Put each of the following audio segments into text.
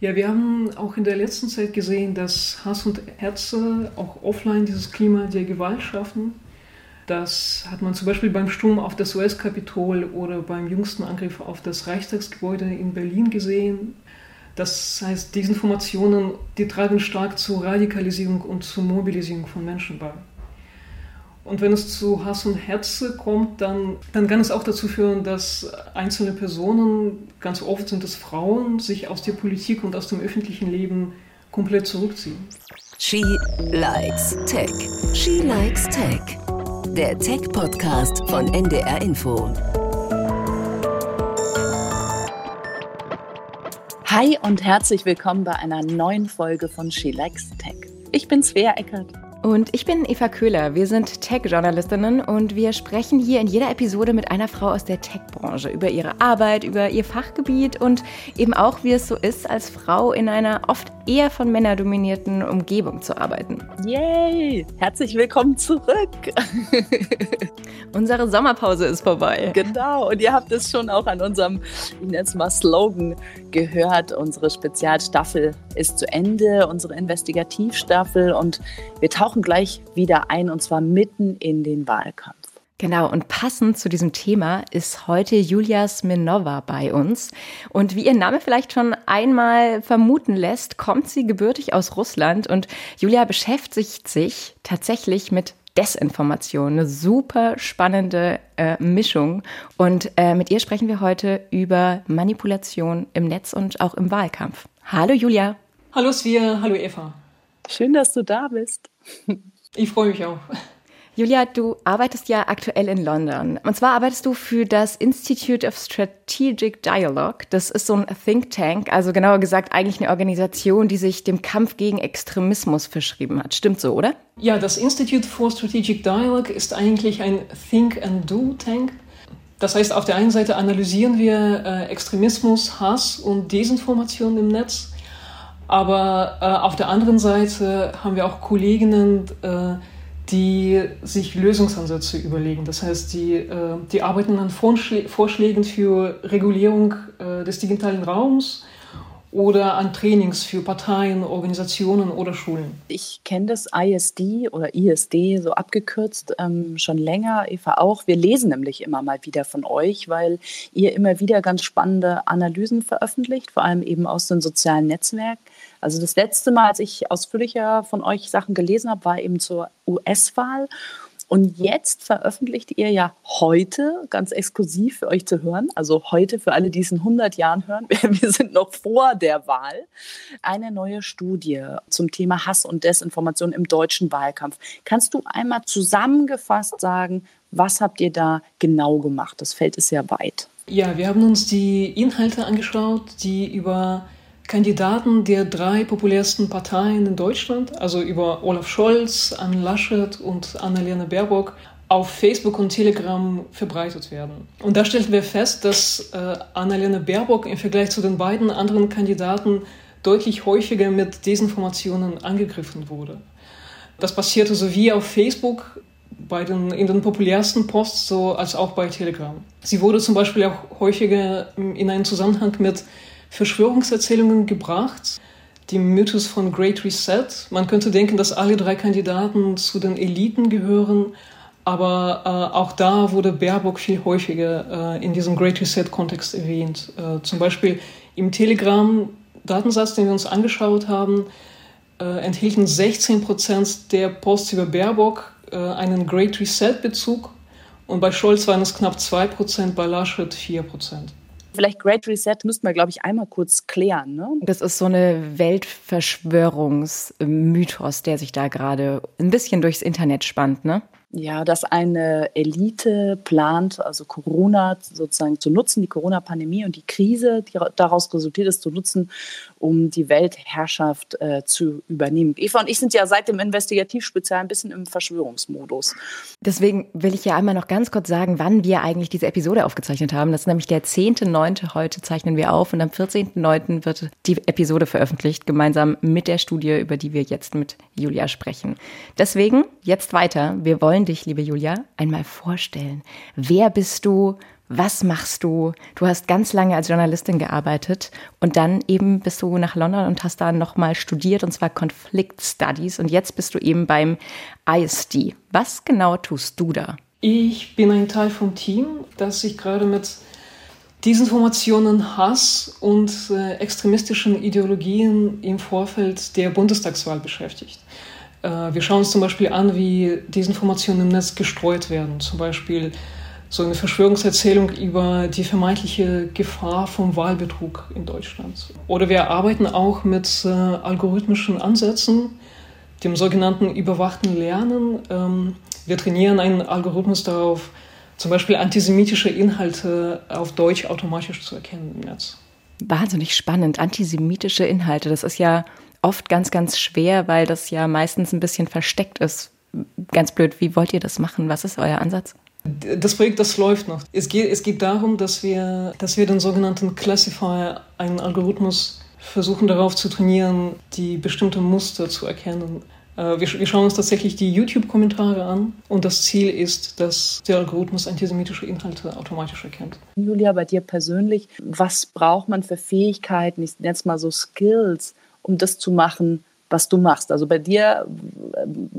Ja, wir haben auch in der letzten Zeit gesehen, dass Hass und Hetze auch offline dieses Klima der Gewalt schaffen. Das hat man zum Beispiel beim Sturm auf das US-Kapitol oder beim jüngsten Angriff auf das Reichstagsgebäude in Berlin gesehen. Das heißt, diese Informationen, die tragen stark zur Radikalisierung und zur Mobilisierung von Menschen bei. Und wenn es zu Hass und Hetze kommt, dann, dann kann es auch dazu führen, dass einzelne Personen, ganz oft sind es Frauen, sich aus der Politik und aus dem öffentlichen Leben komplett zurückziehen. She likes Tech. She likes Tech. Der Tech-Podcast von NDR Info. Hi und herzlich willkommen bei einer neuen Folge von She Likes Tech. Ich bin Svea Eckert. Und ich bin Eva Köhler. Wir sind Tech-Journalistinnen und wir sprechen hier in jeder Episode mit einer Frau aus der Tech-Branche über ihre Arbeit, über ihr Fachgebiet und eben auch, wie es so ist, als Frau in einer oft eher von Männern dominierten Umgebung zu arbeiten. Yay! Herzlich willkommen zurück! Unsere Sommerpause ist vorbei. Genau, und ihr habt es schon auch an unserem, ich nenne es mal Slogan gehört. Unsere Spezialstaffel ist zu Ende, unsere Investigativstaffel und wir tauchen tauchen gleich wieder ein und zwar mitten in den Wahlkampf. Genau, und passend zu diesem Thema ist heute Julia Sminova bei uns. Und wie ihr Name vielleicht schon einmal vermuten lässt, kommt sie gebürtig aus Russland und Julia beschäftigt sich tatsächlich mit Desinformation. Eine super spannende äh, Mischung. Und äh, mit ihr sprechen wir heute über Manipulation im Netz und auch im Wahlkampf. Hallo Julia. Hallo Svia, hallo Eva. Schön, dass du da bist. Ich freue mich auch. Julia, du arbeitest ja aktuell in London. Und zwar arbeitest du für das Institute of Strategic Dialogue. Das ist so ein Think Tank, also genauer gesagt eigentlich eine Organisation, die sich dem Kampf gegen Extremismus verschrieben hat. Stimmt so, oder? Ja, das Institute for Strategic Dialogue ist eigentlich ein Think and Do Tank. Das heißt, auf der einen Seite analysieren wir äh, Extremismus, Hass und Desinformation im Netz aber äh, auf der anderen Seite haben wir auch Kolleginnen, äh, die sich Lösungsansätze überlegen. Das heißt, die, äh, die arbeiten an Vorschlägen für Regulierung äh, des digitalen Raums oder an Trainings für Parteien, Organisationen oder Schulen. Ich kenne das ISD oder ISD so abgekürzt ähm, schon länger, Eva auch. Wir lesen nämlich immer mal wieder von euch, weil ihr immer wieder ganz spannende Analysen veröffentlicht, vor allem eben aus den sozialen Netzwerken. Also das letzte Mal, als ich ausführlicher von euch Sachen gelesen habe, war eben zur US-Wahl. Und jetzt veröffentlicht ihr ja heute, ganz exklusiv für euch zu hören, also heute für alle, die es in 100 Jahren hören, wir sind noch vor der Wahl, eine neue Studie zum Thema Hass und Desinformation im deutschen Wahlkampf. Kannst du einmal zusammengefasst sagen, was habt ihr da genau gemacht? Das Feld ist sehr weit. Ja, wir haben uns die Inhalte angeschaut, die über Kandidaten der drei populärsten Parteien in Deutschland, also über Olaf Scholz, Anne Laschet und Annalena Baerbock, auf Facebook und Telegram verbreitet werden. Und da stellten wir fest, dass äh, Annalena Baerbock im Vergleich zu den beiden anderen Kandidaten deutlich häufiger mit Desinformationen angegriffen wurde. Das passierte sowie auf Facebook bei den, in den populärsten Posts so als auch bei Telegram. Sie wurde zum Beispiel auch häufiger in einen Zusammenhang mit Verschwörungserzählungen gebracht. Die Mythos von Great Reset. Man könnte denken, dass alle drei Kandidaten zu den Eliten gehören, aber äh, auch da wurde Baerbock viel häufiger äh, in diesem Great Reset-Kontext erwähnt. Äh, zum Beispiel im Telegram-Datensatz, den wir uns angeschaut haben, äh, enthielten 16 Prozent der Posts über Baerbock äh, einen Great Reset-Bezug und bei Scholz waren es knapp 2 Prozent, bei Laschet 4 Prozent. Vielleicht Great Reset müssten wir, glaube ich, einmal kurz klären. Ne? Das ist so eine Weltverschwörungsmythos, der sich da gerade ein bisschen durchs Internet spannt, ne? Ja, dass eine Elite plant, also Corona sozusagen zu nutzen, die Corona-Pandemie und die Krise, die daraus resultiert ist, zu nutzen, um die Weltherrschaft äh, zu übernehmen. Eva und ich sind ja seit dem Investigativspezial ein bisschen im Verschwörungsmodus. Deswegen will ich ja einmal noch ganz kurz sagen, wann wir eigentlich diese Episode aufgezeichnet haben. Das ist nämlich der 10.9. Heute zeichnen wir auf und am 14.9. wird die Episode veröffentlicht, gemeinsam mit der Studie, über die wir jetzt mit Julia sprechen. Deswegen jetzt weiter. Wir wollen dich, liebe Julia, einmal vorstellen. Wer bist du? Was machst du? Du hast ganz lange als Journalistin gearbeitet und dann eben bist du nach London und hast da nochmal studiert und zwar Conflict Studies und jetzt bist du eben beim ISD. Was genau tust du da? Ich bin ein Teil vom Team, das sich gerade mit Desinformationen, Hass und äh, extremistischen Ideologien im Vorfeld der Bundestagswahl beschäftigt. Äh, wir schauen uns zum Beispiel an, wie Desinformationen im Netz gestreut werden. Zum Beispiel so eine Verschwörungserzählung über die vermeintliche Gefahr vom Wahlbetrug in Deutschland. Oder wir arbeiten auch mit äh, algorithmischen Ansätzen, dem sogenannten überwachten Lernen. Ähm, wir trainieren einen Algorithmus darauf, zum Beispiel antisemitische Inhalte auf Deutsch automatisch zu erkennen im Netz. Wahnsinnig spannend. Antisemitische Inhalte, das ist ja oft ganz, ganz schwer, weil das ja meistens ein bisschen versteckt ist. Ganz blöd, wie wollt ihr das machen? Was ist euer Ansatz? Das Projekt, das läuft noch. Es geht, es geht darum, dass wir, dass wir den sogenannten Classifier, einen Algorithmus, versuchen darauf zu trainieren, die bestimmte Muster zu erkennen. Äh, wir, wir schauen uns tatsächlich die YouTube-Kommentare an und das Ziel ist, dass der Algorithmus antisemitische Inhalte automatisch erkennt. Julia, bei dir persönlich, was braucht man für Fähigkeiten, ich nenne es mal so Skills, um das zu machen, was du machst. Also bei dir,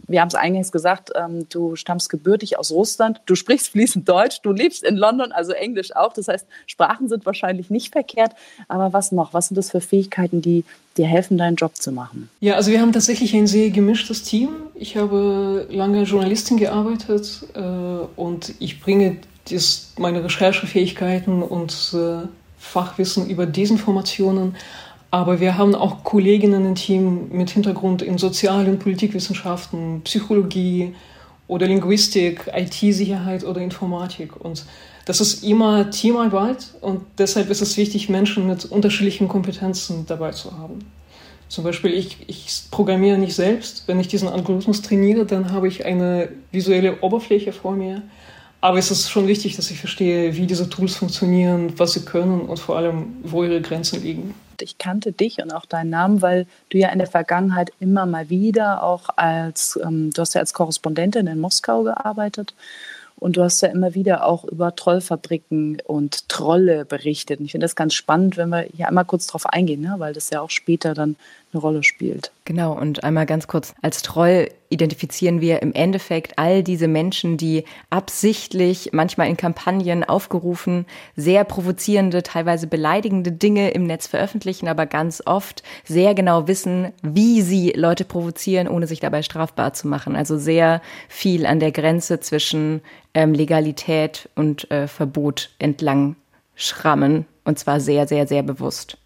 wir haben es eingangs gesagt, ähm, du stammst gebürtig aus Russland, du sprichst fließend Deutsch, du lebst in London, also Englisch auch. Das heißt, Sprachen sind wahrscheinlich nicht verkehrt. Aber was noch? Was sind das für Fähigkeiten, die dir helfen, deinen Job zu machen? Ja, also wir haben tatsächlich ein sehr gemischtes Team. Ich habe lange Journalistin gearbeitet äh, und ich bringe dies, meine Recherchefähigkeiten und äh, Fachwissen über Desinformationen aber wir haben auch Kolleginnen im Team mit Hintergrund in sozialen Politikwissenschaften, Psychologie oder Linguistik, IT-Sicherheit oder Informatik. Und das ist immer Teamarbeit und deshalb ist es wichtig, Menschen mit unterschiedlichen Kompetenzen dabei zu haben. Zum Beispiel, ich, ich programmiere nicht selbst. Wenn ich diesen Algorithmus trainiere, dann habe ich eine visuelle Oberfläche vor mir. Aber es ist schon wichtig, dass ich verstehe, wie diese Tools funktionieren, was sie können und vor allem, wo ihre Grenzen liegen ich kannte dich und auch deinen Namen, weil du ja in der Vergangenheit immer mal wieder auch als, ähm, du hast ja als Korrespondentin in Moskau gearbeitet und du hast ja immer wieder auch über Trollfabriken und Trolle berichtet. Und ich finde das ganz spannend, wenn wir hier einmal kurz drauf eingehen, ne? weil das ja auch später dann eine Rolle spielt. Genau, und einmal ganz kurz, als Troll identifizieren wir im Endeffekt all diese Menschen, die absichtlich, manchmal in Kampagnen aufgerufen, sehr provozierende, teilweise beleidigende Dinge im Netz veröffentlichen, aber ganz oft sehr genau wissen, wie sie Leute provozieren, ohne sich dabei strafbar zu machen. Also sehr viel an der Grenze zwischen ähm, Legalität und äh, Verbot entlang schrammen, und zwar sehr, sehr, sehr bewusst.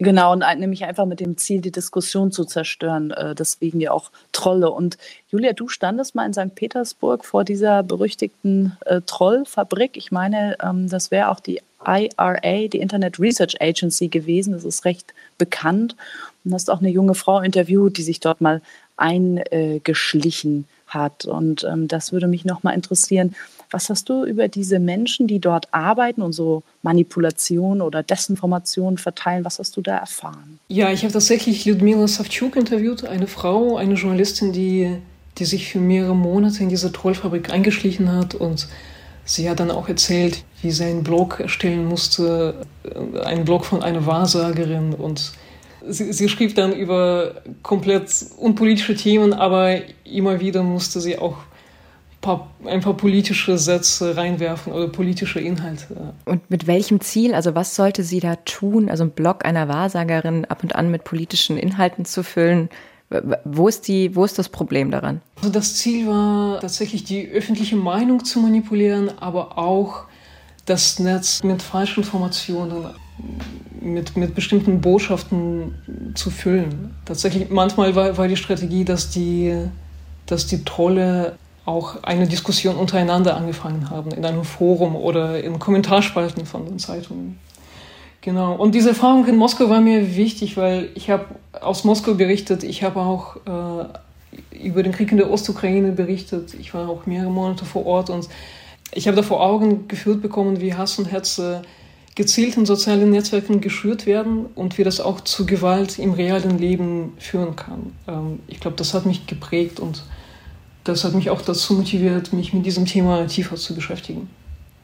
Genau, und nämlich einfach mit dem Ziel, die Diskussion zu zerstören. Äh, deswegen ja auch Trolle. Und Julia, du standest mal in St. Petersburg vor dieser berüchtigten äh, Trollfabrik. Ich meine, ähm, das wäre auch die IRA, die Internet Research Agency gewesen. Das ist recht bekannt. Und hast auch eine junge Frau interviewt, die sich dort mal eingeschlichen hat. Und ähm, das würde mich nochmal interessieren. Was hast du über diese Menschen, die dort arbeiten und so Manipulation oder Desinformation verteilen, was hast du da erfahren? Ja, ich habe tatsächlich Ludmila Savchuk interviewt, eine Frau, eine Journalistin, die, die sich für mehrere Monate in diese Trollfabrik eingeschlichen hat und sie hat dann auch erzählt, wie sie einen Blog erstellen musste, äh, einen Blog von einer Wahrsagerin und Sie, sie, schrieb dann über komplett unpolitische Themen, aber immer wieder musste sie auch paar, ein paar politische Sätze reinwerfen oder politische Inhalte. Und mit welchem Ziel? Also was sollte sie da tun? Also einen Blog einer Wahrsagerin ab und an mit politischen Inhalten zu füllen. Wo ist, die, wo ist das Problem daran? Also das Ziel war tatsächlich die öffentliche Meinung zu manipulieren, aber auch das Netz mit falschen Informationen, mit, mit bestimmten Botschaften zu füllen. Tatsächlich, manchmal war, war die Strategie, dass die, dass die Trolle auch eine Diskussion untereinander angefangen haben, in einem Forum oder in Kommentarspalten von den Zeitungen. Genau. Und diese Erfahrung in Moskau war mir wichtig, weil ich habe aus Moskau berichtet, ich habe auch äh, über den Krieg in der Ostukraine berichtet, ich war auch mehrere Monate vor Ort und ich habe da vor Augen geführt bekommen, wie Hass und Hetze gezielt in sozialen Netzwerken geschürt werden und wie das auch zu Gewalt im realen Leben führen kann. Ähm, ich glaube, das hat mich geprägt und das hat mich auch dazu motiviert, mich mit diesem Thema tiefer zu beschäftigen.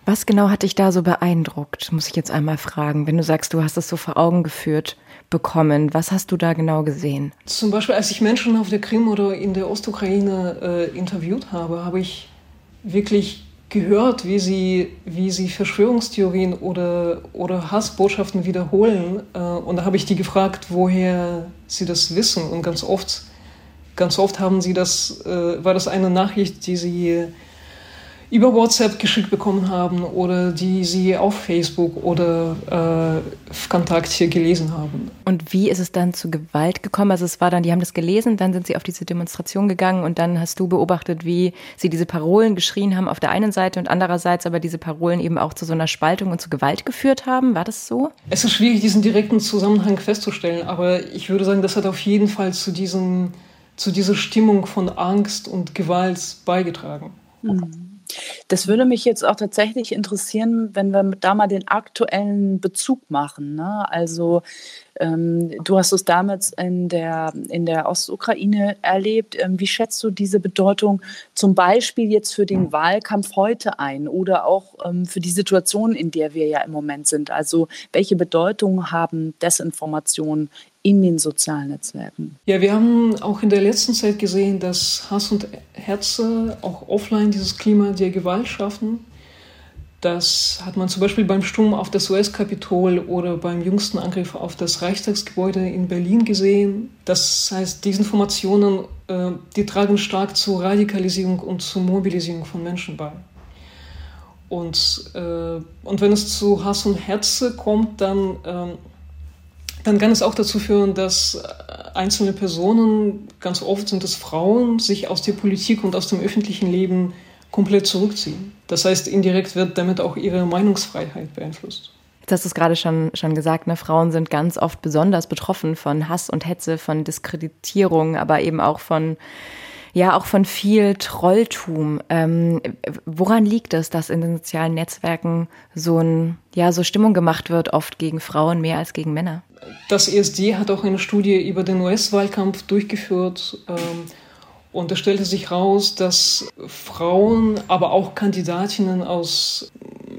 Was genau hat dich da so beeindruckt, muss ich jetzt einmal fragen, wenn du sagst, du hast es so vor Augen geführt bekommen. Was hast du da genau gesehen? Zum Beispiel, als ich Menschen auf der Krim oder in der Ostukraine äh, interviewt habe, habe ich wirklich gehört, wie sie, wie sie Verschwörungstheorien oder, oder Hassbotschaften wiederholen. Äh, und da habe ich die gefragt, woher sie das wissen. Und ganz oft, ganz oft haben sie das, äh, war das eine Nachricht, die sie über WhatsApp geschickt bekommen haben oder die sie auf Facebook oder äh, Kontakt hier gelesen haben. Und wie ist es dann zu Gewalt gekommen? Also es war dann, die haben das gelesen, dann sind sie auf diese Demonstration gegangen und dann hast du beobachtet, wie sie diese Parolen geschrien haben auf der einen Seite und andererseits aber diese Parolen eben auch zu so einer Spaltung und zu Gewalt geführt haben. War das so? Es ist schwierig, diesen direkten Zusammenhang festzustellen, aber ich würde sagen, das hat auf jeden Fall zu diesem zu dieser Stimmung von Angst und Gewalt beigetragen. Mhm. Das würde mich jetzt auch tatsächlich interessieren, wenn wir da mal den aktuellen Bezug machen. Ne? Also ähm, du hast es damals in der, in der Ostukraine erlebt. Ähm, wie schätzt du diese Bedeutung zum Beispiel jetzt für den Wahlkampf heute ein oder auch ähm, für die Situation, in der wir ja im Moment sind? Also welche Bedeutung haben Desinformationen in den sozialen Netzwerken? Ja, wir haben auch in der letzten Zeit gesehen, dass Hass und Herze auch offline dieses Klima der Gewalt schaffen. Das hat man zum Beispiel beim Sturm auf das US-Kapitol oder beim jüngsten Angriff auf das Reichstagsgebäude in Berlin gesehen. Das heißt, diese Informationen, äh, die tragen stark zur Radikalisierung und zur Mobilisierung von Menschen bei. Und, äh, und wenn es zu Hass und Herze kommt, dann, äh, dann kann es auch dazu führen, dass einzelne Personen, ganz oft sind es Frauen, sich aus der Politik und aus dem öffentlichen Leben komplett zurückziehen. Das heißt, indirekt wird damit auch ihre Meinungsfreiheit beeinflusst. Jetzt hast du es gerade schon, schon gesagt, ne? Frauen sind ganz oft besonders betroffen von Hass und Hetze, von Diskreditierung, aber eben auch von, ja, auch von viel Trolltum. Ähm, woran liegt es, dass in den sozialen Netzwerken so ein, ja, so Stimmung gemacht wird, oft gegen Frauen mehr als gegen Männer? Das ESD hat auch eine Studie über den US-Wahlkampf durchgeführt. Ähm, und es stellte sich heraus, dass Frauen, aber auch Kandidatinnen aus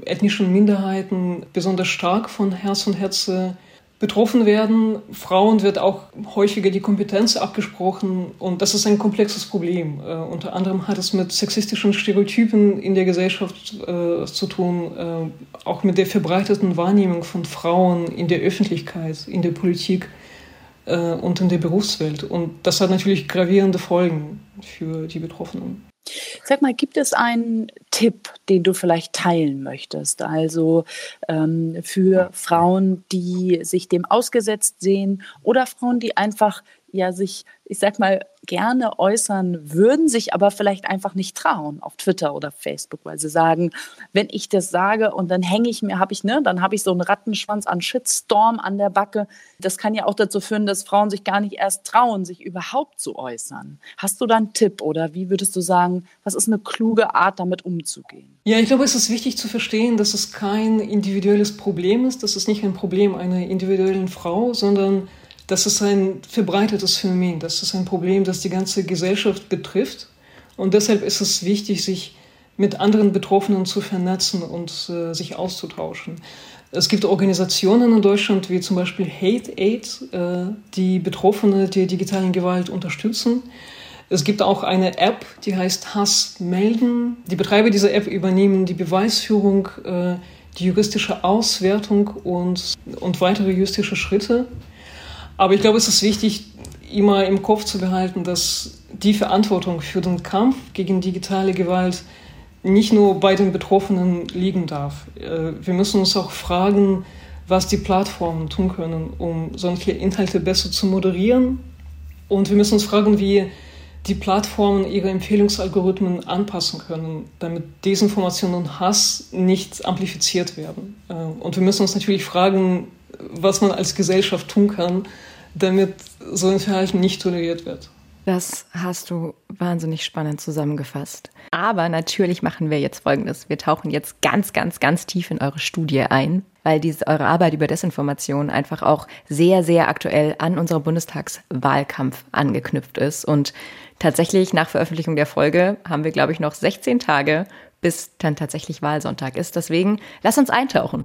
ethnischen Minderheiten besonders stark von Herz und Herze betroffen werden. Frauen wird auch häufiger die Kompetenz abgesprochen und das ist ein komplexes Problem. Äh, unter anderem hat es mit sexistischen Stereotypen in der Gesellschaft äh, zu tun, äh, auch mit der verbreiteten Wahrnehmung von Frauen in der Öffentlichkeit, in der Politik äh, und in der Berufswelt. Und das hat natürlich gravierende Folgen für die Betroffenen. Sag mal, gibt es einen Tipp, den du vielleicht teilen möchtest? Also ähm, für Frauen, die sich dem ausgesetzt sehen oder Frauen, die einfach ja sich, ich sag mal, gerne äußern würden, sich aber vielleicht einfach nicht trauen auf Twitter oder Facebook, weil sie sagen, wenn ich das sage und dann hänge ich mir, habe ich, ne, dann habe ich so einen Rattenschwanz an Shitstorm an der Backe. Das kann ja auch dazu führen, dass Frauen sich gar nicht erst trauen, sich überhaupt zu äußern. Hast du da einen Tipp oder wie würdest du sagen, was ist eine kluge Art, damit umzugehen? Ja, ich glaube, es ist wichtig zu verstehen, dass es kein individuelles Problem ist. Das ist nicht ein Problem einer individuellen Frau, sondern das ist ein verbreitetes Phänomen. Das ist ein Problem, das die ganze Gesellschaft betrifft. Und deshalb ist es wichtig, sich mit anderen Betroffenen zu vernetzen und äh, sich auszutauschen. Es gibt Organisationen in Deutschland wie zum Beispiel Hate Aid, äh, die Betroffene der digitalen Gewalt unterstützen. Es gibt auch eine App, die heißt Hass melden. Die Betreiber dieser App übernehmen die Beweisführung, äh, die juristische Auswertung und, und weitere juristische Schritte. Aber ich glaube, es ist wichtig, immer im Kopf zu behalten, dass die Verantwortung für den Kampf gegen digitale Gewalt nicht nur bei den Betroffenen liegen darf. Äh, wir müssen uns auch fragen, was die Plattformen tun können, um solche Inhalte besser zu moderieren. Und wir müssen uns fragen, wie die Plattformen ihre Empfehlungsalgorithmen anpassen können, damit Desinformation und Hass nicht amplifiziert werden. Äh, und wir müssen uns natürlich fragen, was man als Gesellschaft tun kann, damit so ein Verhalten nicht toleriert wird. Das hast du wahnsinnig spannend zusammengefasst. Aber natürlich machen wir jetzt Folgendes. Wir tauchen jetzt ganz, ganz, ganz tief in eure Studie ein, weil diese, eure Arbeit über Desinformation einfach auch sehr, sehr aktuell an unserem Bundestagswahlkampf angeknüpft ist. Und tatsächlich nach Veröffentlichung der Folge haben wir, glaube ich, noch 16 Tage, bis dann tatsächlich Wahlsonntag ist. Deswegen lass uns eintauchen.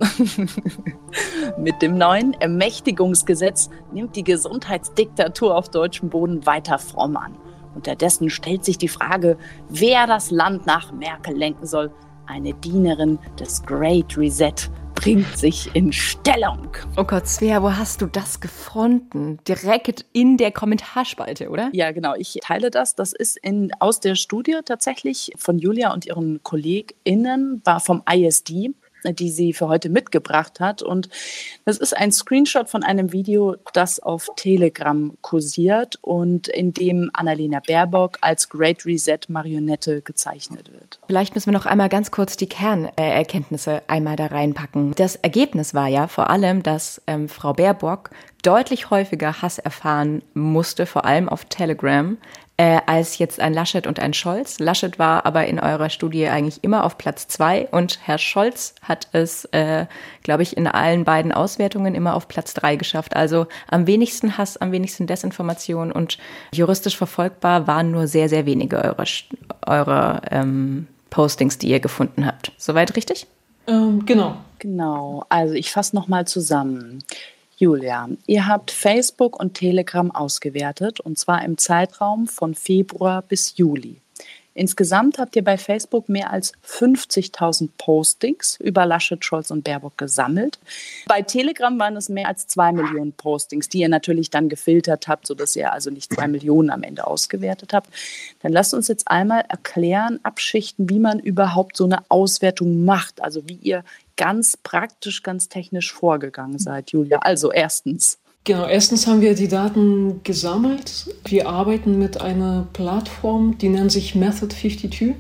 Mit dem neuen Ermächtigungsgesetz nimmt die Gesundheitsdiktatur auf deutschem Boden weiter fromm an. Unterdessen stellt sich die Frage, wer das Land nach Merkel lenken soll. Eine Dienerin des Great Reset bringt sich in Stellung. Oh Gott, Svea, wo hast du das gefunden? Direkt in der Kommentarspalte, oder? Ja, genau. Ich teile das. Das ist in, aus der Studie tatsächlich von Julia und ihren KollegInnen, war vom ISD die sie für heute mitgebracht hat. Und das ist ein Screenshot von einem Video, das auf Telegram kursiert und in dem Annalena Baerbock als Great Reset Marionette gezeichnet wird. Vielleicht müssen wir noch einmal ganz kurz die Kernerkenntnisse einmal da reinpacken. Das Ergebnis war ja vor allem, dass ähm, Frau Baerbock deutlich häufiger Hass erfahren musste, vor allem auf Telegram, äh, als jetzt ein Laschet und ein Scholz. Laschet war aber in eurer Studie eigentlich immer auf Platz zwei und Herr Scholz hat es, äh, glaube ich, in allen beiden Auswertungen immer auf Platz drei geschafft. Also am wenigsten Hass, am wenigsten Desinformation und juristisch verfolgbar waren nur sehr, sehr wenige eurer, eurer ähm, Postings, die ihr gefunden habt. Soweit richtig? Ähm, genau. Genau. Also ich fasse nochmal zusammen. Julia, ihr habt Facebook und Telegram ausgewertet und zwar im Zeitraum von Februar bis Juli. Insgesamt habt ihr bei Facebook mehr als 50.000 Postings über Laschet, Scholz und Baerbock gesammelt. Bei Telegram waren es mehr als zwei Millionen Postings, die ihr natürlich dann gefiltert habt, sodass ihr also nicht zwei Millionen am Ende ausgewertet habt. Dann lasst uns jetzt einmal erklären, abschichten, wie man überhaupt so eine Auswertung macht. Also wie ihr ganz praktisch, ganz technisch vorgegangen seid, Julia. Also erstens. Genau, erstens haben wir die Daten gesammelt. Wir arbeiten mit einer Plattform, die nennt sich Method 52.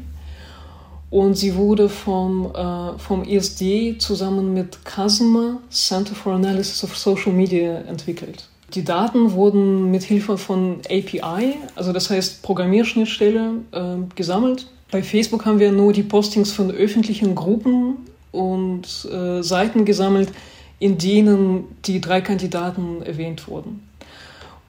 Und sie wurde vom, äh, vom ISD zusammen mit CASMA, Center for Analysis of Social Media, entwickelt. Die Daten wurden mit Hilfe von API, also das heißt Programmierschnittstelle, äh, gesammelt. Bei Facebook haben wir nur die Postings von öffentlichen Gruppen und äh, Seiten gesammelt, in denen die drei Kandidaten erwähnt wurden.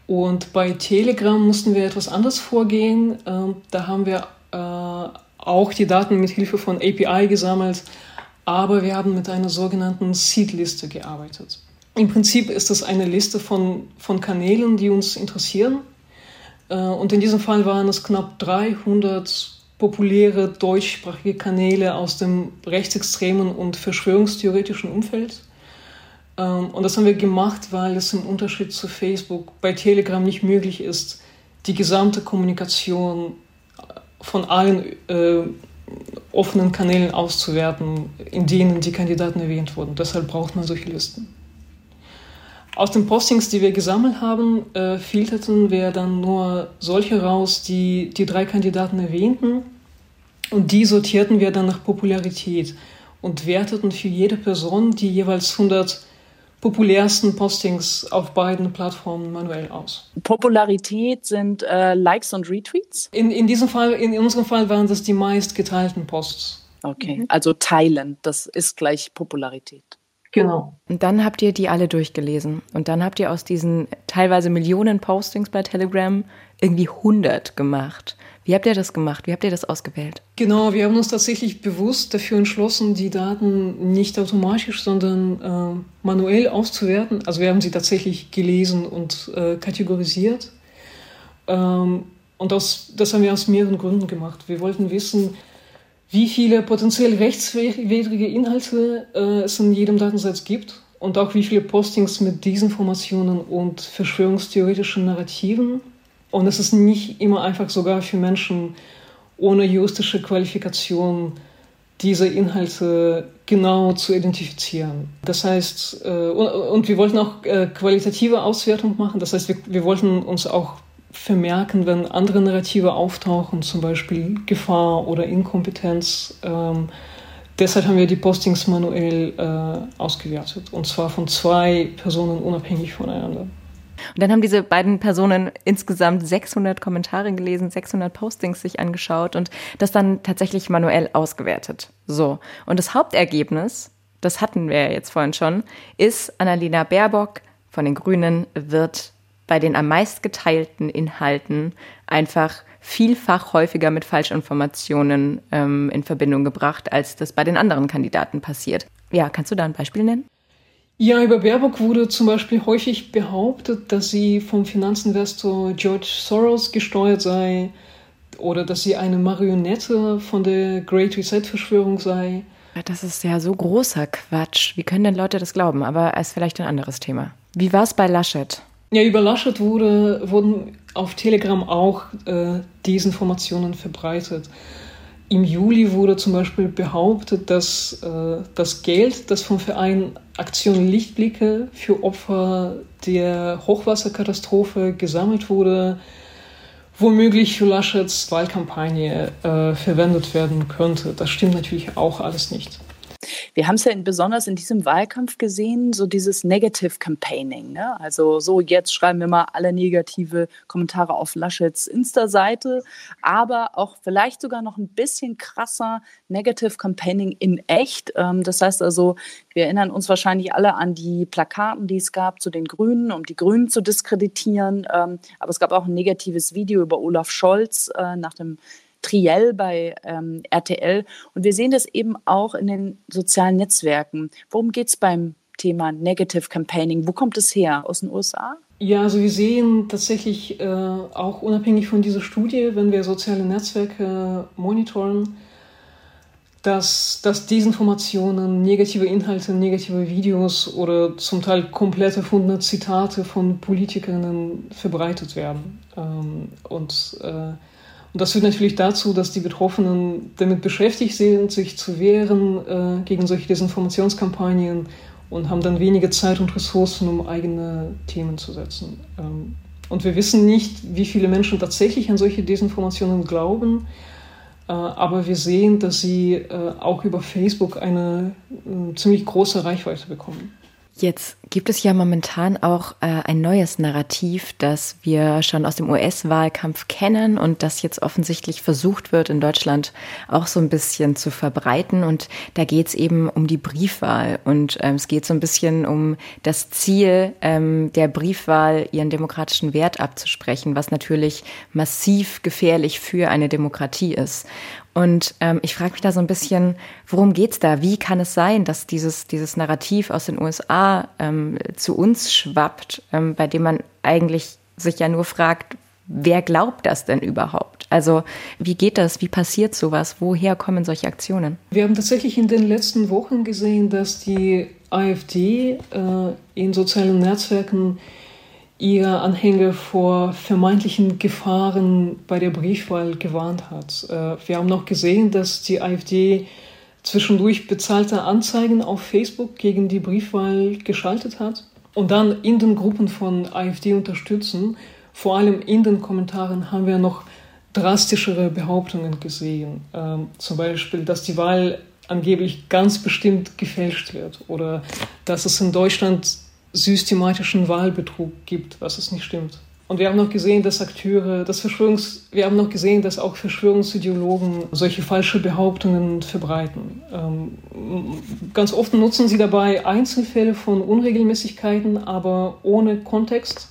Und bei Telegram mussten wir etwas anders vorgehen. Ähm, da haben wir äh, auch die Daten mit Hilfe von API gesammelt, aber wir haben mit einer sogenannten Seed-Liste gearbeitet. Im Prinzip ist das eine Liste von, von Kanälen, die uns interessieren. Äh, und in diesem Fall waren es knapp 300 populäre deutschsprachige Kanäle aus dem rechtsextremen und verschwörungstheoretischen Umfeld. Ähm, und das haben wir gemacht, weil es im Unterschied zu Facebook bei Telegram nicht möglich ist, die gesamte Kommunikation von allen äh, offenen Kanälen auszuwerten, in denen die Kandidaten erwähnt wurden. Deshalb braucht man solche Listen. Aus den Postings, die wir gesammelt haben, äh, filterten wir dann nur solche raus, die die drei Kandidaten erwähnten und die sortierten wir dann nach Popularität und werteten für jede Person die jeweils 100 populärsten Postings auf beiden Plattformen manuell aus. Popularität sind äh, Likes und Retweets? In, in diesem Fall, in unserem Fall waren das die meist geteilten Posts. Okay, mhm. also teilen, das ist gleich Popularität. Genau. Und dann habt ihr die alle durchgelesen. Und dann habt ihr aus diesen teilweise Millionen Postings bei Telegram irgendwie 100 gemacht. Wie habt ihr das gemacht? Wie habt ihr das ausgewählt? Genau, wir haben uns tatsächlich bewusst dafür entschlossen, die Daten nicht automatisch, sondern äh, manuell auszuwerten. Also wir haben sie tatsächlich gelesen und äh, kategorisiert. Ähm, und das, das haben wir aus mehreren Gründen gemacht. Wir wollten wissen, wie viele potenziell rechtswidrige Inhalte äh, es in jedem Datensatz gibt und auch wie viele Postings mit Desinformationen und verschwörungstheoretischen Narrativen und es ist nicht immer einfach sogar für Menschen ohne juristische Qualifikation, diese Inhalte genau zu identifizieren. Das heißt, äh, und wir wollten auch äh, qualitative Auswertung machen. Das heißt, wir wollten uns auch vermerken, wenn andere Narrative auftauchen, zum Beispiel Gefahr oder Inkompetenz. Ähm, deshalb haben wir die Postings manuell äh, ausgewertet und zwar von zwei Personen unabhängig voneinander. Und dann haben diese beiden Personen insgesamt 600 Kommentare gelesen, 600 Postings sich angeschaut und das dann tatsächlich manuell ausgewertet. So. Und das Hauptergebnis, das hatten wir ja jetzt vorhin schon, ist Annalena Baerbock von den Grünen wird bei den am meist geteilten Inhalten einfach vielfach häufiger mit Falschinformationen ähm, in Verbindung gebracht, als das bei den anderen Kandidaten passiert. Ja, kannst du da ein Beispiel nennen? Ja, über Baerbock wurde zum Beispiel häufig behauptet, dass sie vom Finanzinvestor George Soros gesteuert sei oder dass sie eine Marionette von der Great Reset-Verschwörung sei. Das ist ja so großer Quatsch. Wie können denn Leute das glauben? Aber ist vielleicht ein anderes Thema. Wie war es bei Laschet? Ja, über Laschet wurde, wurden auf Telegram auch äh, Desinformationen verbreitet. Im Juli wurde zum Beispiel behauptet, dass äh, das Geld, das vom Verein Aktion Lichtblicke für Opfer der Hochwasserkatastrophe gesammelt wurde, womöglich für Laschets Wahlkampagne äh, verwendet werden könnte. Das stimmt natürlich auch alles nicht. Wir haben es ja in, besonders in diesem Wahlkampf gesehen, so dieses Negative Campaigning. Ne? Also so, jetzt schreiben wir mal alle negative Kommentare auf Laschets Insta-Seite, aber auch vielleicht sogar noch ein bisschen krasser Negative Campaigning in echt. Ähm, das heißt also, wir erinnern uns wahrscheinlich alle an die Plakaten, die es gab zu den Grünen, um die Grünen zu diskreditieren. Ähm, aber es gab auch ein negatives Video über Olaf Scholz äh, nach dem Triell bei ähm, RTL. Und wir sehen das eben auch in den sozialen Netzwerken. Worum geht es beim Thema Negative Campaigning? Wo kommt es her? Aus den USA? Ja, also wir sehen tatsächlich äh, auch unabhängig von dieser Studie, wenn wir soziale Netzwerke monitoren, dass, dass Desinformationen, negative Inhalte, negative Videos oder zum Teil komplett erfundene Zitate von Politikerinnen verbreitet werden. Ähm, und äh, und das führt natürlich dazu, dass die Betroffenen damit beschäftigt sind, sich zu wehren äh, gegen solche Desinformationskampagnen und haben dann weniger Zeit und Ressourcen, um eigene Themen zu setzen. Ähm, und wir wissen nicht, wie viele Menschen tatsächlich an solche Desinformationen glauben, äh, aber wir sehen, dass sie äh, auch über Facebook eine äh, ziemlich große Reichweite bekommen. Jetzt gibt es ja momentan auch äh, ein neues Narrativ, das wir schon aus dem US-Wahlkampf kennen und das jetzt offensichtlich versucht wird, in Deutschland auch so ein bisschen zu verbreiten. Und da geht es eben um die Briefwahl. Und ähm, es geht so ein bisschen um das Ziel ähm, der Briefwahl, ihren demokratischen Wert abzusprechen, was natürlich massiv gefährlich für eine Demokratie ist. Und ähm, ich frage mich da so ein bisschen, worum geht's da? Wie kann es sein, dass dieses, dieses Narrativ aus den USA ähm, zu uns schwappt, ähm, bei dem man eigentlich sich ja nur fragt, wer glaubt das denn überhaupt? Also wie geht das? Wie passiert sowas? Woher kommen solche Aktionen? Wir haben tatsächlich in den letzten Wochen gesehen, dass die AfD äh, in sozialen Netzwerken ihre Anhänger vor vermeintlichen Gefahren bei der Briefwahl gewarnt hat. Äh, wir haben noch gesehen, dass die AfD zwischendurch bezahlte Anzeigen auf Facebook gegen die Briefwahl geschaltet hat und dann in den Gruppen von AfD unterstützen. Vor allem in den Kommentaren haben wir noch drastischere Behauptungen gesehen. Ähm, zum Beispiel, dass die Wahl angeblich ganz bestimmt gefälscht wird oder dass es in Deutschland systematischen Wahlbetrug gibt, was es nicht stimmt. Und wir haben noch gesehen, dass Akteure, dass Verschwörungs, wir haben noch gesehen, dass auch Verschwörungsideologen solche falsche Behauptungen verbreiten. Ähm, ganz oft nutzen sie dabei Einzelfälle von Unregelmäßigkeiten, aber ohne Kontext.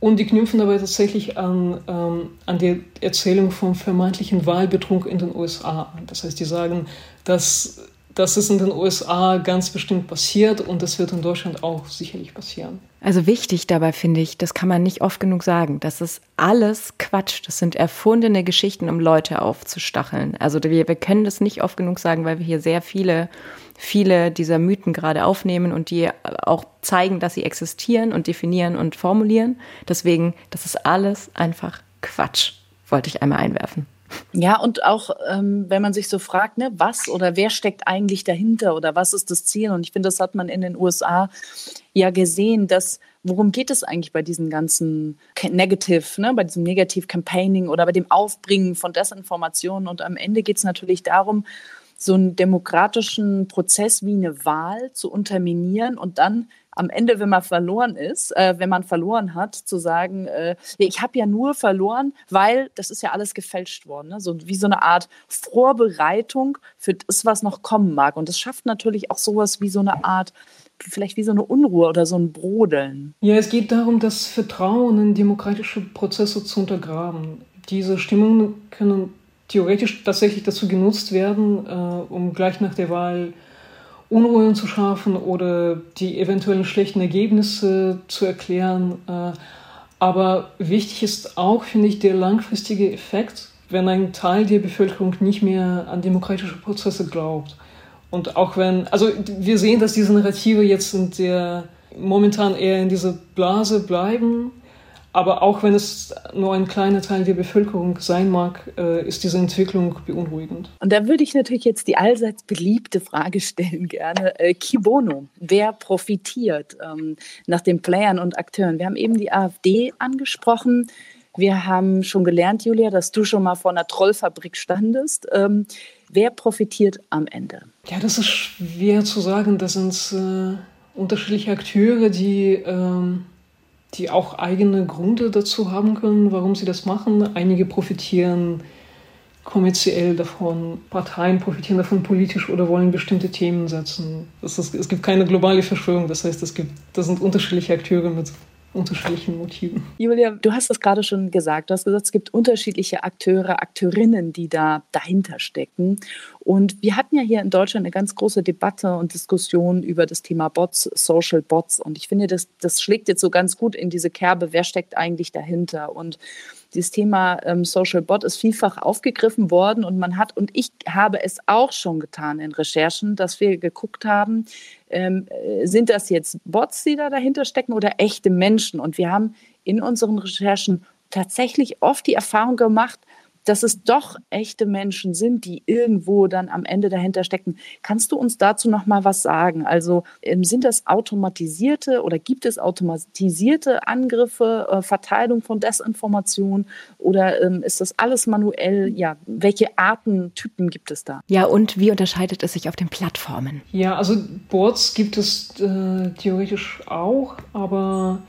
Und die knüpfen dabei tatsächlich an, ähm, an die Erzählung vom vermeintlichen Wahlbetrug in den USA an. Das heißt, die sagen, dass das ist in den USA ganz bestimmt passiert und das wird in Deutschland auch sicherlich passieren. Also wichtig dabei finde ich, das kann man nicht oft genug sagen, das ist alles Quatsch. Das sind erfundene Geschichten, um Leute aufzustacheln. Also wir, wir können das nicht oft genug sagen, weil wir hier sehr viele, viele dieser Mythen gerade aufnehmen und die auch zeigen, dass sie existieren und definieren und formulieren. Deswegen, das ist alles einfach Quatsch, wollte ich einmal einwerfen. Ja, und auch ähm, wenn man sich so fragt, ne, was oder wer steckt eigentlich dahinter oder was ist das Ziel? Und ich finde, das hat man in den USA ja gesehen, dass worum geht es eigentlich bei diesen ganzen Negative, ne, bei diesem Negative Campaigning oder bei dem Aufbringen von Desinformationen. Und am Ende geht es natürlich darum, so einen demokratischen Prozess wie eine Wahl zu unterminieren und dann am Ende, wenn man verloren ist, äh, wenn man verloren hat, zu sagen, äh, ich habe ja nur verloren, weil das ist ja alles gefälscht worden. Ne? So wie so eine Art Vorbereitung für das, was noch kommen mag. Und das schafft natürlich auch sowas wie so eine Art vielleicht wie so eine Unruhe oder so ein Brodeln. Ja, es geht darum, das Vertrauen in demokratische Prozesse zu untergraben. Diese Stimmungen können theoretisch tatsächlich dazu genutzt werden, äh, um gleich nach der Wahl Unruhen zu schaffen oder die eventuellen schlechten Ergebnisse zu erklären. Äh, aber wichtig ist auch, finde ich, der langfristige Effekt, wenn ein Teil der Bevölkerung nicht mehr an demokratische Prozesse glaubt. Und auch wenn, also wir sehen, dass diese Narrative jetzt in der, momentan eher in dieser Blase bleiben, aber auch wenn es nur ein kleiner Teil der Bevölkerung sein mag, äh, ist diese Entwicklung beunruhigend. Und da würde ich natürlich jetzt die allseits beliebte Frage stellen gerne. Äh, Kibono, wer profitiert ähm, nach den Playern und Akteuren? Wir haben eben die AfD angesprochen. Wir haben schon gelernt, Julia, dass du schon mal vor einer Trollfabrik standest. Ähm, wer profitiert am Ende? Ja, das ist schwer zu sagen. Das sind äh, unterschiedliche Akteure, die... Ähm die auch eigene Gründe dazu haben können, warum sie das machen. Einige profitieren kommerziell davon, Parteien profitieren davon politisch oder wollen bestimmte Themen setzen. Ist, es gibt keine globale Verschwörung, das heißt, es gibt, das sind unterschiedliche Akteure mit unterschiedlichen Motiven. Julia, du hast das gerade schon gesagt. Du hast gesagt, es gibt unterschiedliche Akteure, Akteurinnen, die da dahinter stecken. Und wir hatten ja hier in Deutschland eine ganz große Debatte und Diskussion über das Thema Bots, Social Bots. Und ich finde, das, das schlägt jetzt so ganz gut in diese Kerbe. Wer steckt eigentlich dahinter? Und dieses Thema ähm, Social Bot ist vielfach aufgegriffen worden und man hat, und ich habe es auch schon getan in Recherchen, dass wir geguckt haben, ähm, äh, sind das jetzt Bots, die da dahinter stecken oder echte Menschen? Und wir haben in unseren Recherchen tatsächlich oft die Erfahrung gemacht, dass es doch echte Menschen sind, die irgendwo dann am Ende dahinter stecken. Kannst du uns dazu noch mal was sagen? Also ähm, sind das automatisierte oder gibt es automatisierte Angriffe, äh, Verteilung von Desinformation oder ähm, ist das alles manuell? Ja, welche Arten, Typen gibt es da? Ja, und wie unterscheidet es sich auf den Plattformen? Ja, also Boards gibt es äh, theoretisch auch, aber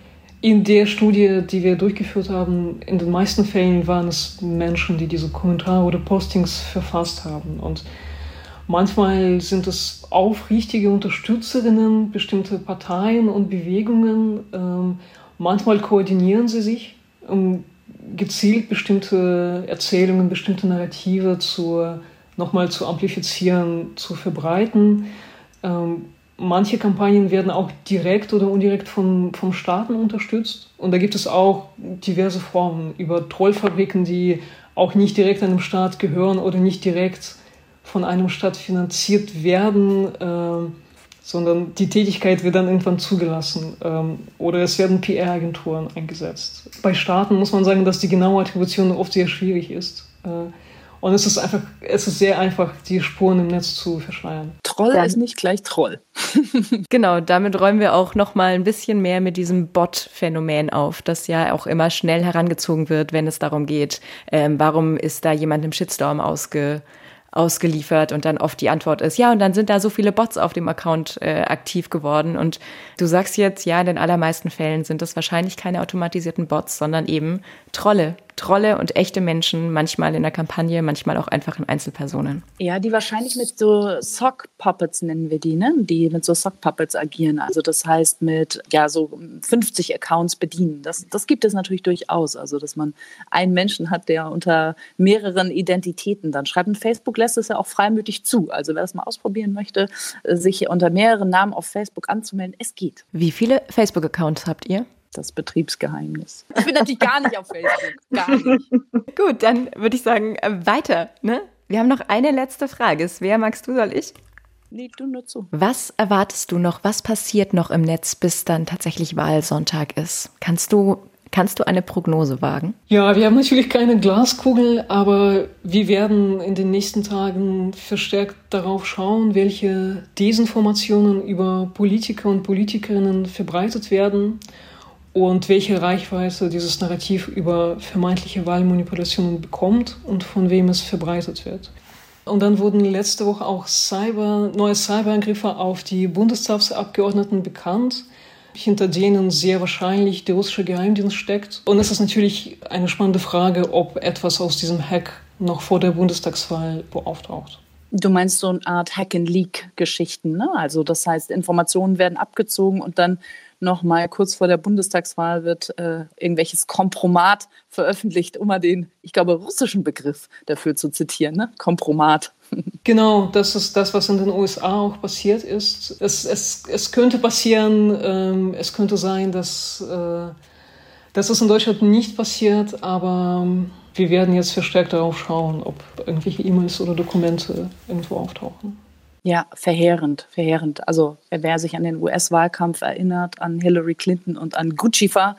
in der Studie, die wir durchgeführt haben, in den meisten Fällen waren es Menschen, die diese Kommentare oder Postings verfasst haben. Und manchmal sind es aufrichtige Unterstützerinnen bestimmter Parteien und Bewegungen. Ähm, manchmal koordinieren sie sich, um gezielt bestimmte Erzählungen, bestimmte Narrative zu, nochmal zu amplifizieren, zu verbreiten. Ähm, manche Kampagnen werden auch direkt oder indirekt von, vom Staaten unterstützt. Und da gibt es auch diverse Formen über Trollfabriken, die auch nicht direkt einem Staat gehören oder nicht direkt von einem Staat finanziert werden, äh, sondern die Tätigkeit wird dann irgendwann zugelassen. Ähm, oder es werden PR-Agenturen eingesetzt. Bei Staaten muss man sagen, dass die genaue Attribution oft sehr schwierig ist. Äh, und es ist einfach, es ist sehr einfach, die Spuren im Netz zu verschleiern. Troll ja. ist nicht gleich Troll. genau, damit räumen wir auch noch mal ein bisschen mehr mit diesem Bot-Phänomen auf, das ja auch immer schnell herangezogen wird, wenn es darum geht, ähm, warum ist da jemand im Shitstorm ausge ausgeliefert und dann oft die Antwort ist, ja, und dann sind da so viele Bots auf dem Account äh, aktiv geworden. Und du sagst jetzt, ja, in den allermeisten Fällen sind das wahrscheinlich keine automatisierten Bots, sondern eben Trolle, Trolle und echte Menschen, manchmal in der Kampagne, manchmal auch einfach in Einzelpersonen. Ja, die wahrscheinlich mit so Sock Puppets nennen wir die, ne? Die mit so Sock Puppets agieren. Also das heißt mit ja so 50 Accounts bedienen. Das, das gibt es natürlich durchaus. Also dass man einen Menschen hat, der unter mehreren Identitäten dann schreibt. Und Facebook lässt es ja auch freimütig zu. Also wer das mal ausprobieren möchte, sich unter mehreren Namen auf Facebook anzumelden, es geht. Wie viele Facebook-Accounts habt ihr? Das Betriebsgeheimnis. Ich bin natürlich gar nicht auf Facebook. Gar nicht. Gut, dann würde ich sagen, äh, weiter. Ne? Wir haben noch eine letzte Frage. Wer magst du, soll ich? Nee, du nur zu. Was erwartest du noch? Was passiert noch im Netz, bis dann tatsächlich Wahlsonntag ist? Kannst du Kannst du eine Prognose wagen? Ja, wir haben natürlich keine Glaskugel, aber wir werden in den nächsten Tagen verstärkt darauf schauen, welche Desinformationen über Politiker und Politikerinnen verbreitet werden und welche Reichweite dieses Narrativ über vermeintliche Wahlmanipulationen bekommt und von wem es verbreitet wird. Und dann wurden letzte Woche auch Cyber, neue Cyberangriffe auf die Bundestagsabgeordneten bekannt, hinter denen sehr wahrscheinlich der russische Geheimdienst steckt. Und es ist natürlich eine spannende Frage, ob etwas aus diesem Hack noch vor der Bundestagswahl auftaucht. Du meinst so eine Art Hack-and-Leak-Geschichten, ne? Also das heißt, Informationen werden abgezogen und dann nochmal kurz vor der Bundestagswahl wird äh, irgendwelches Kompromat veröffentlicht, um mal den, ich glaube, russischen Begriff dafür zu zitieren, ne? Kompromat. Genau, das ist das, was in den USA auch passiert ist. Es, es, es könnte passieren, ähm, es könnte sein, dass, äh, dass es in Deutschland nicht passiert, aber ähm, wir werden jetzt verstärkt darauf schauen, ob irgendwelche E-Mails oder Dokumente irgendwo auftauchen. Ja, verheerend, verheerend. Also wer sich an den US-Wahlkampf erinnert, an Hillary Clinton und an Guccifer,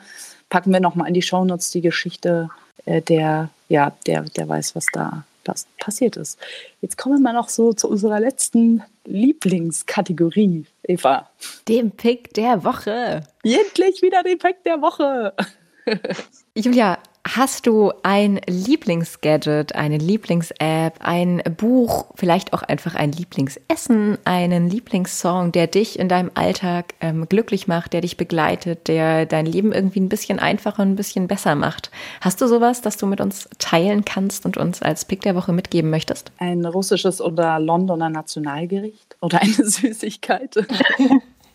packen wir nochmal in die Shownotes die Geschichte äh, der, ja, der, der weiß, was da das passiert ist. Jetzt kommen wir noch so zu unserer letzten Lieblingskategorie, Eva. Dem Pick der Woche. Endlich wieder den Pick der Woche. Julia, Hast du ein Lieblingsgadget, eine Lieblings-App, ein Buch, vielleicht auch einfach ein Lieblingsessen, einen Lieblingssong, der dich in deinem Alltag ähm, glücklich macht, der dich begleitet, der dein Leben irgendwie ein bisschen einfacher und ein bisschen besser macht? Hast du sowas, das du mit uns teilen kannst und uns als Pick der Woche mitgeben möchtest? Ein russisches oder Londoner Nationalgericht oder eine Süßigkeit?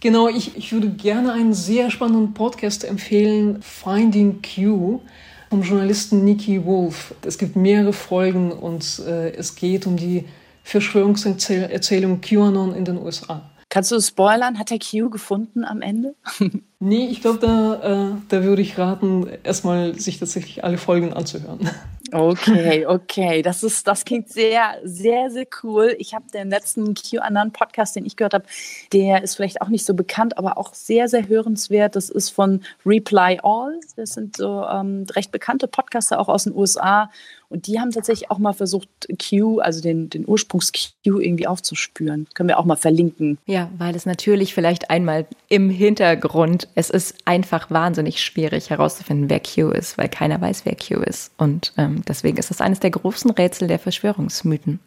Genau, ich, ich würde gerne einen sehr spannenden Podcast empfehlen, Finding Q vom Journalisten Nikki Wolf. Es gibt mehrere Folgen und äh, es geht um die Verschwörungserzählung QAnon in den USA. Kannst du spoilern? Hat er Q gefunden am Ende? nee, ich glaube, da, äh, da würde ich raten, erstmal sich tatsächlich alle Folgen anzuhören. Okay, okay. Das ist, das klingt sehr, sehr, sehr cool. Ich habe den letzten QAnon-Podcast, den ich gehört habe, der ist vielleicht auch nicht so bekannt, aber auch sehr, sehr hörenswert. Das ist von Reply All. Das sind so ähm, recht bekannte Podcaster auch aus den USA. Und die haben tatsächlich auch mal versucht, Q, also den, den Ursprungs-Q irgendwie aufzuspüren. Können wir auch mal verlinken. Ja, weil es natürlich vielleicht einmal im Hintergrund, es ist einfach wahnsinnig schwierig herauszufinden, wer Q ist, weil keiner weiß, wer Q ist. Und ähm, deswegen ist es eines der großen Rätsel der Verschwörungsmythen.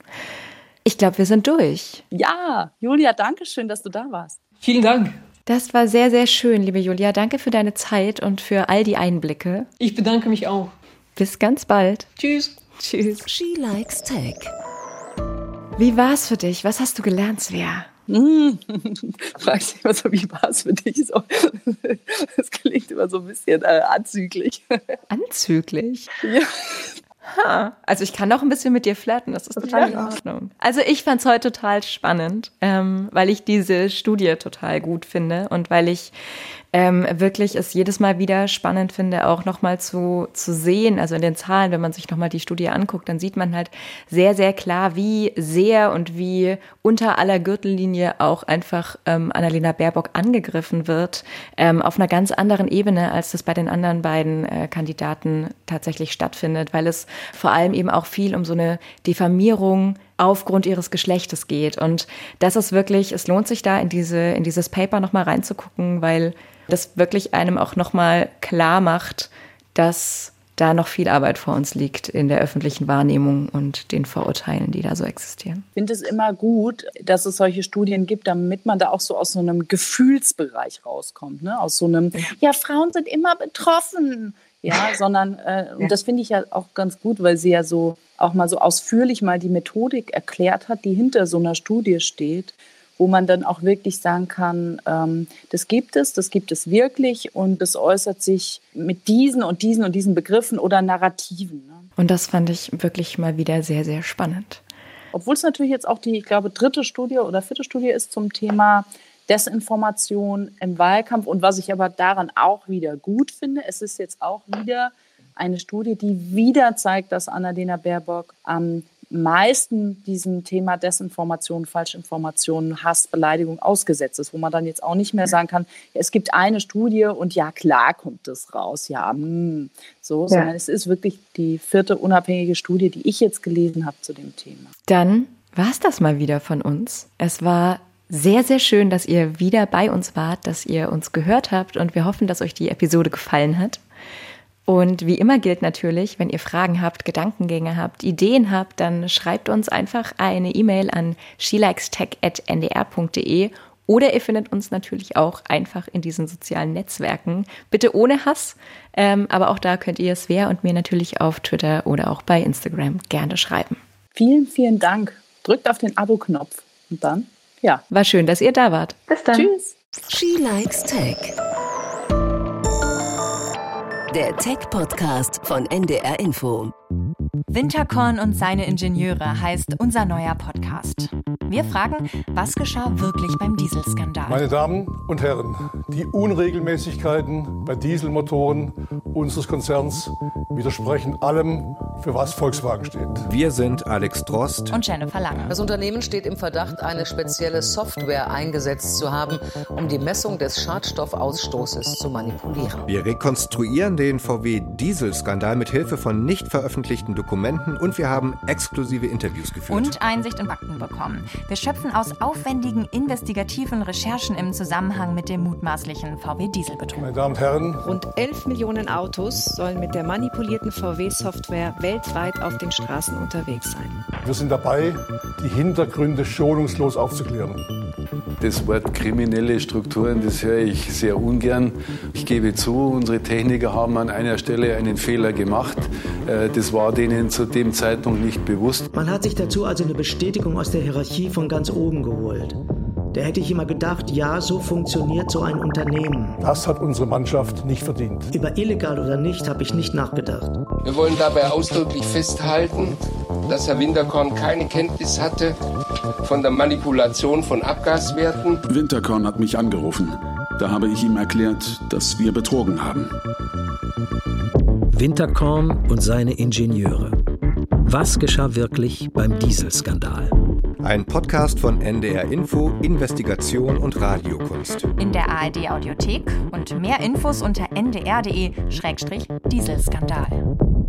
Ich glaube, wir sind durch. Ja, Julia, danke schön, dass du da warst. Vielen Dank. Das war sehr, sehr schön, liebe Julia. Danke für deine Zeit und für all die Einblicke. Ich bedanke mich auch. Bis ganz bald. Tschüss. Tschüss. She likes Tech. Wie war's für dich? Was hast du gelernt, Svea? Hm. Fragst dich immer so, wie war es für dich? So, das klingt immer so ein bisschen äh, anzüglich. Anzüglich? Ja. Ha, also ich kann auch ein bisschen mit dir flirten, das ist total in Ordnung. Also ich fand es heute total spannend, ähm, weil ich diese Studie total gut finde und weil ich ähm, wirklich es jedes Mal wieder spannend finde, auch nochmal zu, zu sehen, also in den Zahlen, wenn man sich nochmal die Studie anguckt, dann sieht man halt sehr, sehr klar, wie sehr und wie unter aller Gürtellinie auch einfach ähm, Annalena Baerbock angegriffen wird, ähm, auf einer ganz anderen Ebene, als das bei den anderen beiden äh, Kandidaten tatsächlich stattfindet, weil es vor allem eben auch viel um so eine Diffamierung aufgrund ihres Geschlechtes geht. Und das ist wirklich, es lohnt sich da in diese, in dieses Paper nochmal reinzugucken, weil das wirklich einem auch nochmal klar macht, dass da noch viel Arbeit vor uns liegt in der öffentlichen Wahrnehmung und den Vorurteilen, die da so existieren. Ich finde es immer gut, dass es solche Studien gibt, damit man da auch so aus so einem Gefühlsbereich rauskommt, ne? aus so einem, ja, Frauen sind immer betroffen, ja, sondern, äh, und das finde ich ja auch ganz gut, weil sie ja so auch mal so ausführlich mal die Methodik erklärt hat, die hinter so einer Studie steht wo man dann auch wirklich sagen kann, ähm, das gibt es, das gibt es wirklich und das äußert sich mit diesen und diesen und diesen Begriffen oder Narrativen. Ne? Und das fand ich wirklich mal wieder sehr, sehr spannend. Obwohl es natürlich jetzt auch die, ich glaube, dritte Studie oder vierte Studie ist zum Thema Desinformation im Wahlkampf. Und was ich aber daran auch wieder gut finde, es ist jetzt auch wieder eine Studie, die wieder zeigt, dass Annalena Baerbock am meisten diesem Thema Desinformation, Falschinformationen, Hass, Beleidigung ausgesetzt ist, wo man dann jetzt auch nicht mehr sagen kann, es gibt eine Studie und ja, klar kommt das raus, ja, mh, hm, so, ja. sondern es ist wirklich die vierte unabhängige Studie, die ich jetzt gelesen habe zu dem Thema. Dann war es das mal wieder von uns. Es war sehr, sehr schön, dass ihr wieder bei uns wart, dass ihr uns gehört habt und wir hoffen, dass euch die Episode gefallen hat. Und wie immer gilt natürlich, wenn ihr Fragen habt, Gedankengänge habt, Ideen habt, dann schreibt uns einfach eine E-Mail an shelikestech.ndr.de oder ihr findet uns natürlich auch einfach in diesen sozialen Netzwerken. Bitte ohne Hass, ähm, aber auch da könnt ihr Svea und mir natürlich auf Twitter oder auch bei Instagram gerne schreiben. Vielen, vielen Dank drückt auf den Abo-Knopf und dann, ja. War schön, dass ihr da wart. Bis dann. Tschüss. She Likes Tech. Der Tech-Podcast von NDR Info. Winterkorn und seine Ingenieure heißt unser neuer Podcast. Wir fragen, was geschah wirklich beim Dieselskandal? Meine Damen und Herren, die Unregelmäßigkeiten bei Dieselmotoren unseres Konzerns widersprechen allem, für was Volkswagen steht. Wir sind Alex Drost und Jennifer Lange. Das Unternehmen steht im Verdacht, eine spezielle Software eingesetzt zu haben, um die Messung des Schadstoffausstoßes zu manipulieren. Wir rekonstruieren den VW-Dieselskandal mit Hilfe von nicht veröffentlichten Dokumenten und wir haben exklusive Interviews geführt. Und Einsicht in Fakten bekommen. Wir schöpfen aus aufwendigen investigativen Recherchen im Zusammenhang mit dem mutmaßlichen VW-Dieselbetrug. Meine Damen und Herren, rund 11 Millionen Autos sollen mit der manipulierten VW-Software weltweit auf den Straßen unterwegs sein. Wir sind dabei, die Hintergründe schonungslos aufzuklären. Das Wort kriminelle Strukturen, das höre ich sehr ungern. Ich gebe zu, unsere Techniker haben an einer Stelle einen Fehler gemacht. Äh, das war denen zu dem Zeitpunkt nicht bewusst. Man hat sich dazu also eine Bestätigung aus der Hierarchie von ganz oben geholt. Da hätte ich immer gedacht, ja, so funktioniert so ein Unternehmen. Das hat unsere Mannschaft nicht verdient. Über illegal oder nicht habe ich nicht nachgedacht. Wir wollen dabei ausdrücklich festhalten, dass Herr Winterkorn keine Kenntnis hatte von der Manipulation von Abgaswerten. Winterkorn hat mich angerufen. Da habe ich ihm erklärt, dass wir betrogen haben. Winterkorn und seine Ingenieure. Was geschah wirklich beim Dieselskandal? Ein Podcast von NDR Info, Investigation und Radiokunst. In der ARD Audiothek und mehr Infos unter ndr.de-dieselskandal.